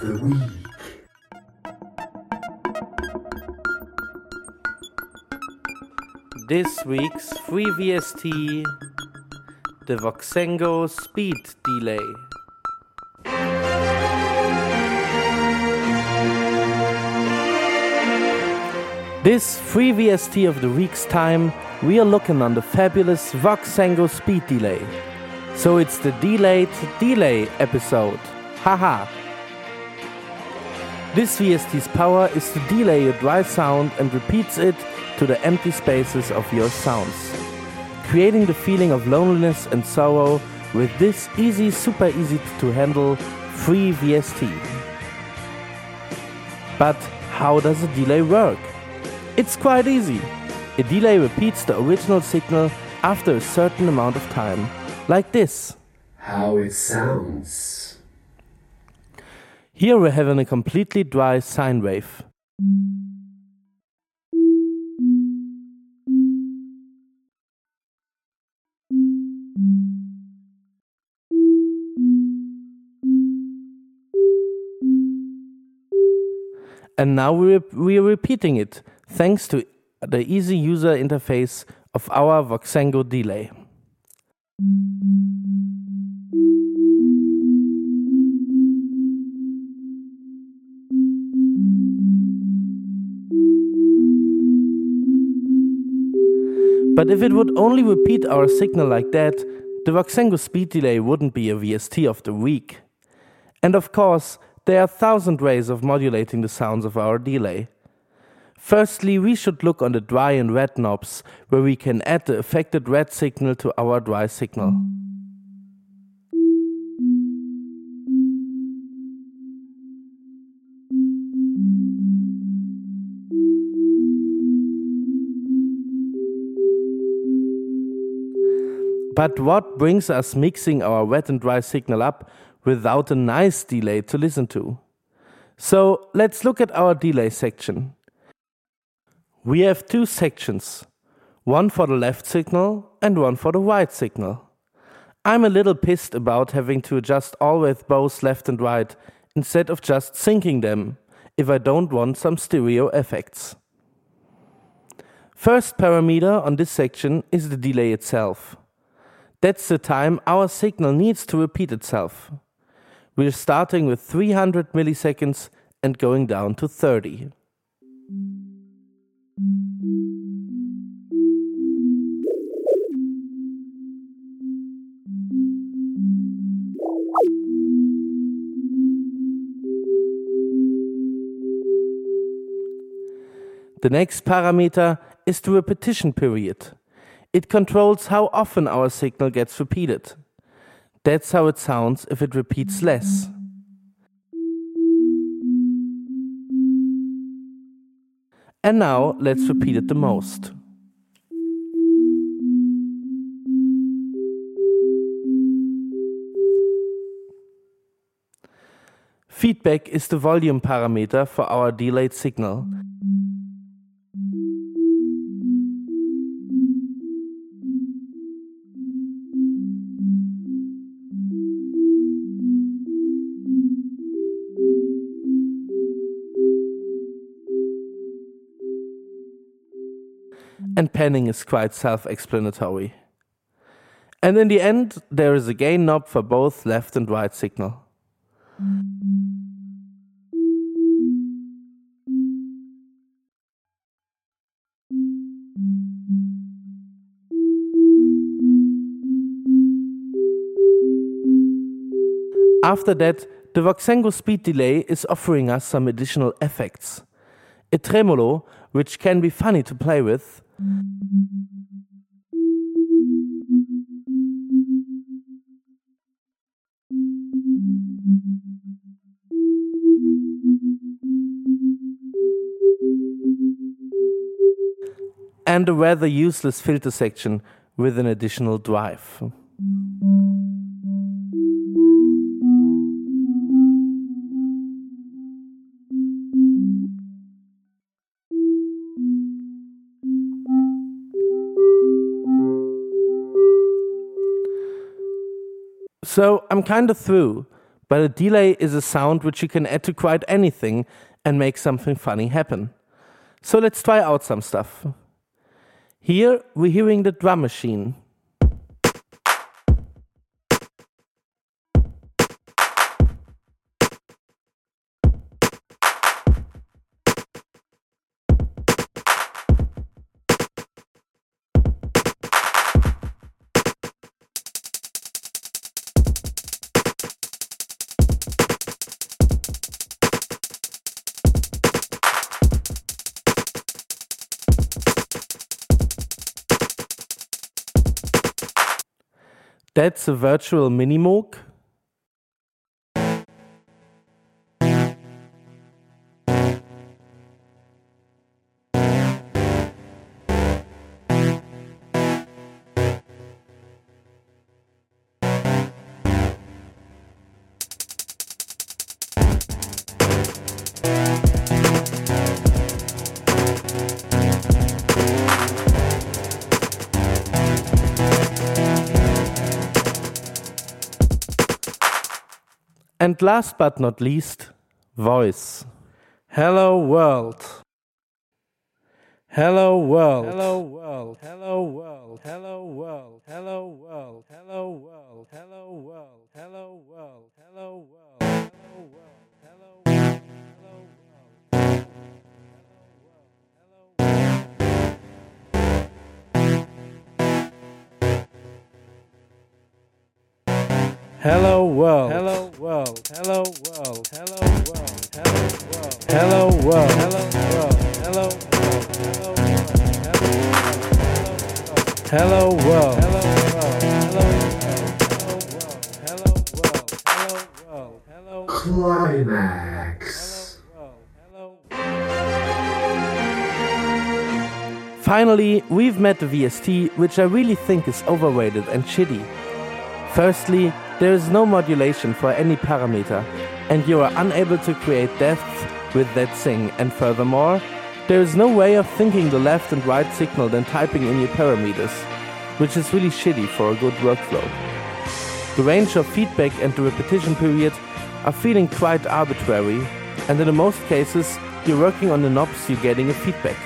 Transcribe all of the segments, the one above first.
The week. This week's free VST the Voxengo speed delay. This free VST of the week's time, we are looking on the fabulous Voxengo speed delay. So it's the delayed delay episode. Haha. This VST's power is to delay a dry sound and repeats it to the empty spaces of your sounds, creating the feeling of loneliness and sorrow with this easy, super easy to handle free VST. But how does a delay work? It's quite easy. A delay repeats the original signal after a certain amount of time, like this. How it sounds. Here we're having a completely dry sine wave. And now we're, we're repeating it thanks to the easy user interface of our Voxengo delay. But if it would only repeat our signal like that, the Voxengo speed delay wouldn't be a VST of the week. And of course, there are thousand ways of modulating the sounds of our delay. Firstly, we should look on the dry and red knobs, where we can add the affected red signal to our dry signal. But what brings us mixing our wet and dry signal up without a nice delay to listen to? So let's look at our delay section. We have two sections, one for the left signal and one for the right signal. I'm a little pissed about having to adjust always both left and right instead of just syncing them if I don't want some stereo effects. First parameter on this section is the delay itself. That's the time our signal needs to repeat itself. We're starting with 300 milliseconds and going down to 30. The next parameter is the repetition period. It controls how often our signal gets repeated. That's how it sounds if it repeats less. And now let's repeat it the most. Feedback is the volume parameter for our delayed signal. And panning is quite self explanatory. And in the end, there is a gain knob for both left and right signal. After that, the Voxengo speed delay is offering us some additional effects. A tremolo, which can be funny to play with, and a rather useless filter section with an additional drive. So I'm kind of through, but a delay is a sound which you can add to quite anything and make something funny happen. So let's try out some stuff. Here we're hearing the drum machine. That's a virtual mini And last but not least, voice. Hello world. Hello world. Hello world. Hello world. Hello world. Hello world. Hello world. Hello world. Hello world. Hello world. Hello world. Hello world. Hello world. Hello world. Hello world. Hello world. Hello world. Hello world. Hello world. Hello world. Hello world. Hello world. Hello world. Climax. Finally, we've met the VST, which I really think is overrated and shitty. Firstly, there is no modulation for any parameter, and you are unable to create depth with that thing, and furthermore, there is no way of thinking the left and right signal than typing in your parameters, which is really shitty for a good workflow. The range of feedback and the repetition period are feeling quite arbitrary, and in most cases, you're working on the knobs you're getting a feedback.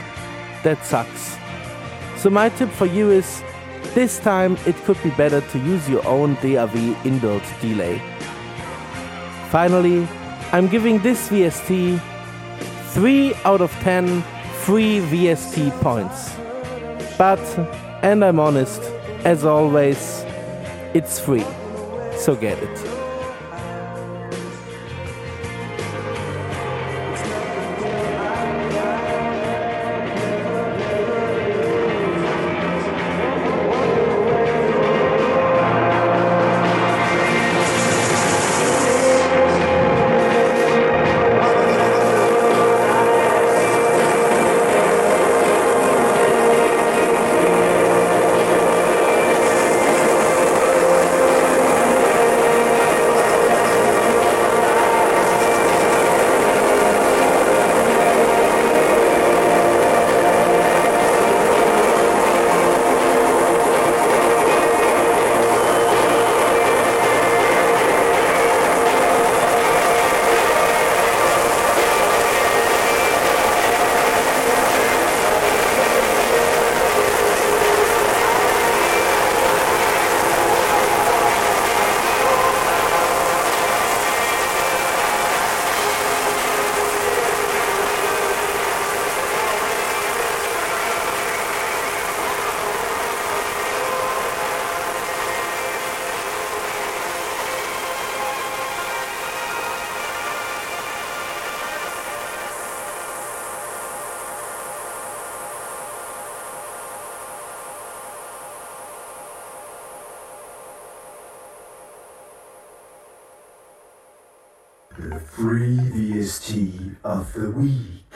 That sucks. So my tip for you is this time it could be better to use your own DAW inbuilt delay. Finally, I'm giving this VST 3 out of 10 free VST points. But, and I'm honest, as always, it's free, so get it. The free VST of the week.